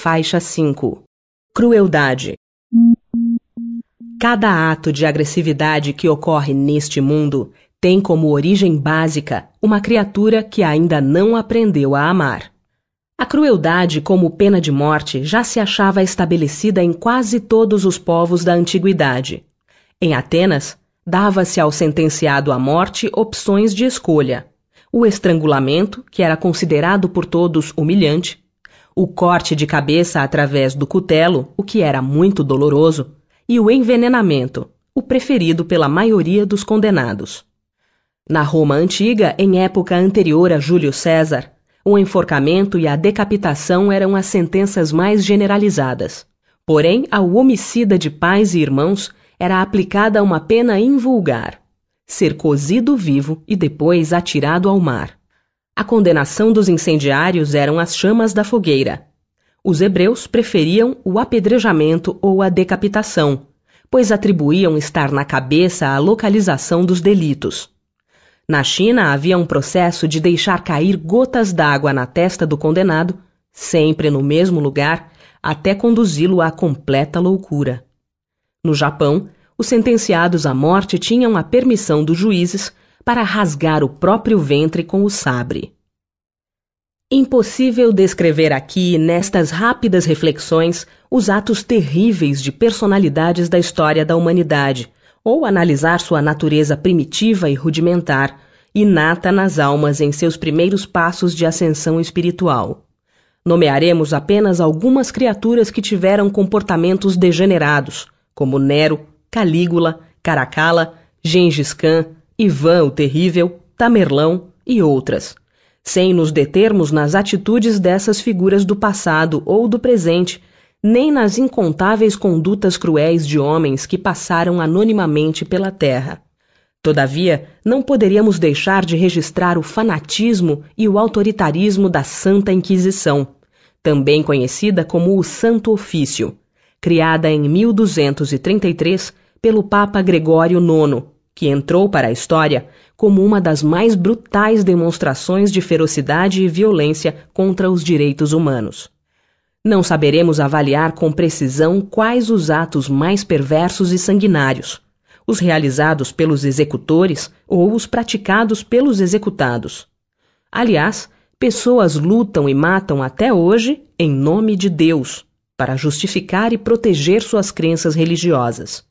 faixa 5. Crueldade. Cada ato de agressividade que ocorre neste mundo tem como origem básica uma criatura que ainda não aprendeu a amar. A crueldade como pena de morte já se achava estabelecida em quase todos os povos da antiguidade. Em Atenas, dava-se ao sentenciado à morte opções de escolha: o estrangulamento, que era considerado por todos humilhante, o corte de cabeça através do cutelo, o que era muito doloroso, e o envenenamento, o preferido pela maioria dos condenados. Na Roma antiga, em época anterior a Júlio César, o enforcamento e a decapitação eram as sentenças mais generalizadas. Porém, ao homicida de pais e irmãos era aplicada uma pena invulgar: ser cozido vivo e depois atirado ao mar. A condenação dos incendiários eram as chamas da fogueira. Os hebreus preferiam o apedrejamento ou a decapitação, pois atribuíam estar na cabeça a localização dos delitos. Na China havia um processo de deixar cair gotas d'água na testa do condenado, sempre no mesmo lugar, até conduzi-lo à completa loucura. No Japão, os sentenciados à morte tinham a permissão dos juízes para rasgar o próprio ventre com o sabre. Impossível descrever aqui, nestas rápidas reflexões, os atos terríveis de personalidades da história da humanidade, ou analisar sua natureza primitiva e rudimentar, inata nas almas em seus primeiros passos de ascensão espiritual. Nomearemos apenas algumas criaturas que tiveram comportamentos degenerados, como Nero, Calígula, Caracala, Gengis Khan, Ivan o Terrível, Tamerlão e outras, sem nos determos nas atitudes dessas figuras do passado ou do presente nem nas incontáveis condutas cruéis de homens que passaram anonimamente pela terra. Todavia, não poderíamos deixar de registrar o fanatismo e o autoritarismo da Santa Inquisição, também conhecida como o Santo Ofício, criada em 1233 pelo Papa Gregório IX, que entrou para a história como uma das mais brutais demonstrações de ferocidade e violência contra os direitos humanos. Não saberemos avaliar com precisão quais os atos mais perversos e sanguinários, os realizados pelos executores ou os praticados pelos executados. Aliás, pessoas lutam e matam até hoje em nome de Deus, para justificar e proteger suas crenças religiosas.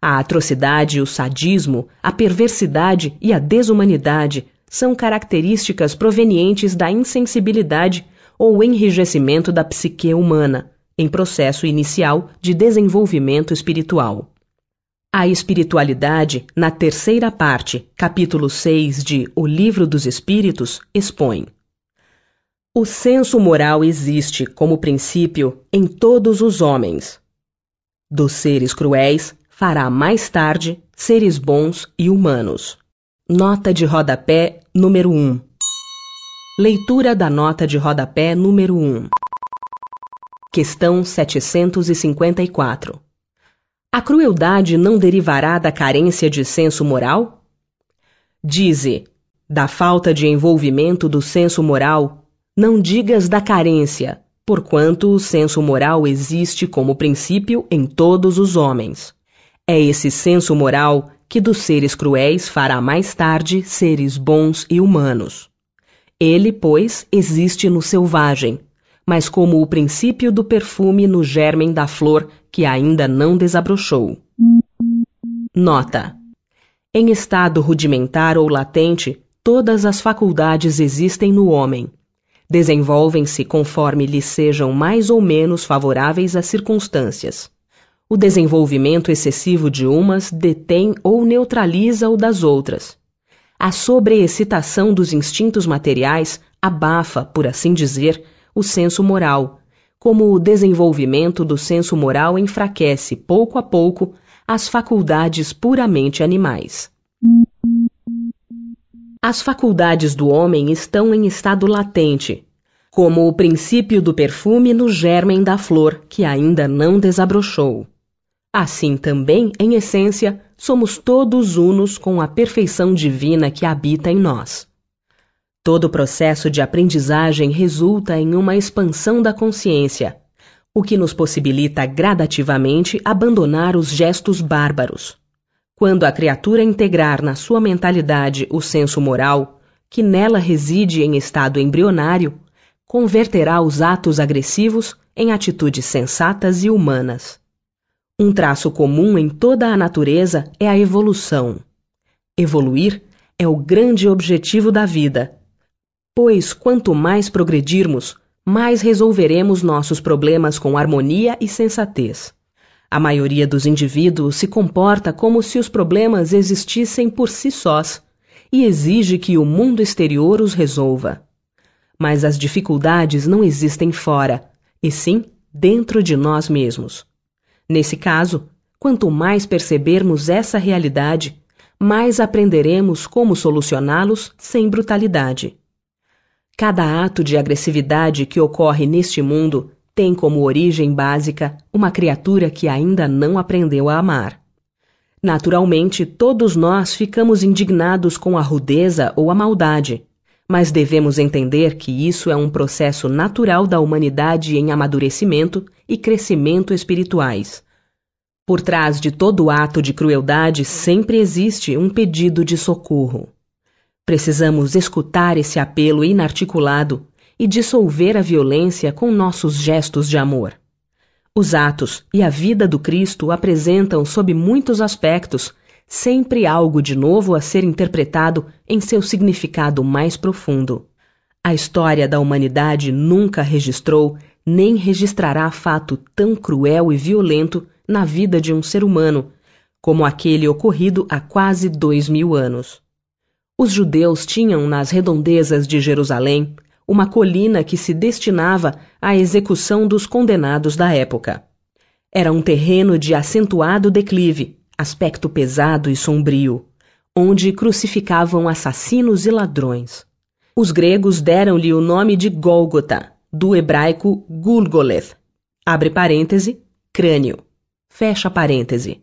A atrocidade, o sadismo, a perversidade e a desumanidade são características provenientes da insensibilidade ou enrijecimento da psique humana, em processo inicial de desenvolvimento espiritual. A espiritualidade, na terceira parte, capítulo 6 de O Livro dos Espíritos, expõe: O senso moral existe, como princípio, em todos os homens. Dos seres cruéis, fará mais tarde seres bons e humanos. Nota de rodapé número 1 Leitura da nota de rodapé número 1. Questão 754. A crueldade não derivará da carência de senso moral? Dize, da falta de envolvimento do senso moral, não digas da carência, porquanto o senso moral existe como princípio em todos os homens. É esse senso moral que dos seres cruéis fará mais tarde seres bons e humanos. Ele, pois, existe no selvagem, mas como o princípio do perfume no germen da flor que ainda não desabrochou. Nota: Em estado rudimentar ou latente, todas as faculdades existem no homem. Desenvolvem-se conforme lhes sejam mais ou menos favoráveis as circunstâncias. O desenvolvimento excessivo de umas detém ou neutraliza o das outras. A sobreexcitação dos instintos materiais abafa, por assim dizer, o senso moral, como o desenvolvimento do senso moral enfraquece pouco a pouco as faculdades puramente animais. As faculdades do homem estão em estado latente, como o princípio do perfume no germen da flor que ainda não desabrochou. Assim também, em essência, somos todos unos com a perfeição divina que habita em nós. Todo processo de aprendizagem resulta em uma expansão da consciência, o que nos possibilita gradativamente abandonar os gestos bárbaros. Quando a criatura integrar na sua mentalidade o senso moral, que nela reside em estado embrionário, converterá os atos agressivos em atitudes sensatas e humanas. Um traço comum em toda a natureza é a evolução. Evoluir é o grande objetivo da vida, pois quanto mais progredirmos, mais resolveremos nossos problemas com harmonia e sensatez. A maioria dos indivíduos se comporta como se os problemas existissem por si sós e exige que o mundo exterior os resolva. Mas as dificuldades não existem fora, e sim dentro de nós mesmos. Nesse caso, quanto mais percebermos essa realidade, mais aprenderemos como solucioná-los sem brutalidade. Cada ato de agressividade que ocorre neste mundo tem como origem básica uma criatura que ainda não aprendeu a amar. Naturalmente, todos nós ficamos indignados com a rudeza ou a maldade, mas devemos entender que isso é um processo natural da humanidade em amadurecimento e crescimento espirituais. Por trás de todo ato de crueldade sempre existe um pedido de socorro. Precisamos escutar esse apelo inarticulado e dissolver a violência com nossos gestos de amor. Os atos e a vida do Cristo apresentam, sob muitos aspectos, sempre algo de novo a ser interpretado em seu significado mais profundo. A história da humanidade nunca registrou nem registrará fato tão cruel e violento na vida de um ser humano como aquele ocorrido há quase dois mil anos. Os judeus tinham nas redondezas de Jerusalém uma colina que se destinava à execução dos condenados da época. Era um terreno de acentuado declive, aspecto pesado e sombrio, onde crucificavam assassinos e ladrões. Os gregos deram-lhe o nome de Gólgota, do hebraico Gulgoleth, abre parêntese, crânio, fecha parêntese.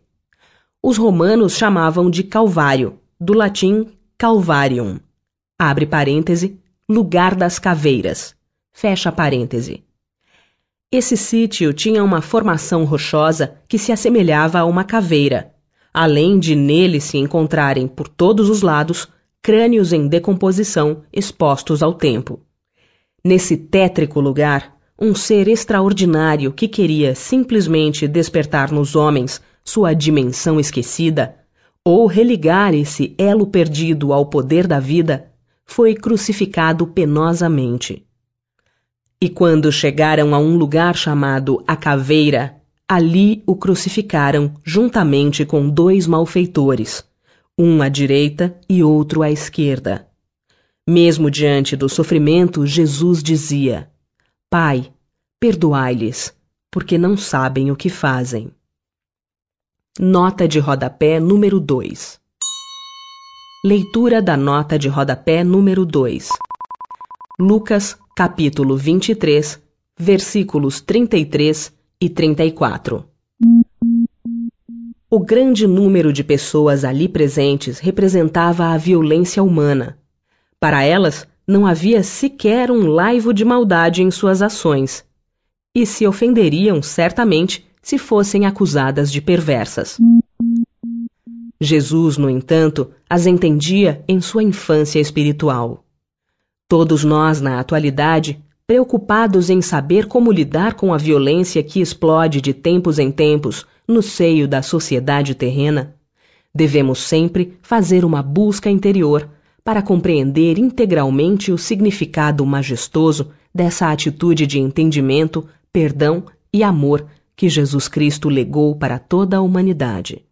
Os romanos chamavam de Calvário, do latim Calvarium. Abre parêntese, lugar das caveiras. Fecha parêntese. Esse sítio tinha uma formação rochosa que se assemelhava a uma caveira, além de nele se encontrarem por todos os lados crânios em decomposição expostos ao tempo. Nesse tétrico lugar, um ser extraordinário que queria simplesmente despertar nos homens sua dimensão esquecida ou religar esse elo perdido ao poder da vida, foi crucificado penosamente. E quando chegaram a um lugar chamado a Caveira, ali o crucificaram juntamente com dois malfeitores, um à direita e outro à esquerda. Mesmo diante do sofrimento, Jesus dizia: Pai, perdoai-lhes, porque não sabem o que fazem. Nota de rodapé número 2 Leitura da nota de rodapé número 2 Lucas, capítulo 23, versículos 33 e 34 O grande número de pessoas ali presentes representava a violência humana. Para elas, não havia sequer um laivo de maldade em suas ações, e se ofenderiam certamente se fossem acusadas de perversas. Jesus, no entanto, as entendia em sua infância espiritual. Todos nós, na atualidade, preocupados em saber como lidar com a violência que explode de tempos em tempos no seio da sociedade terrena, devemos sempre fazer uma busca interior para compreender integralmente o significado majestoso dessa atitude de entendimento, perdão e amor que Jesus Cristo legou para toda a humanidade.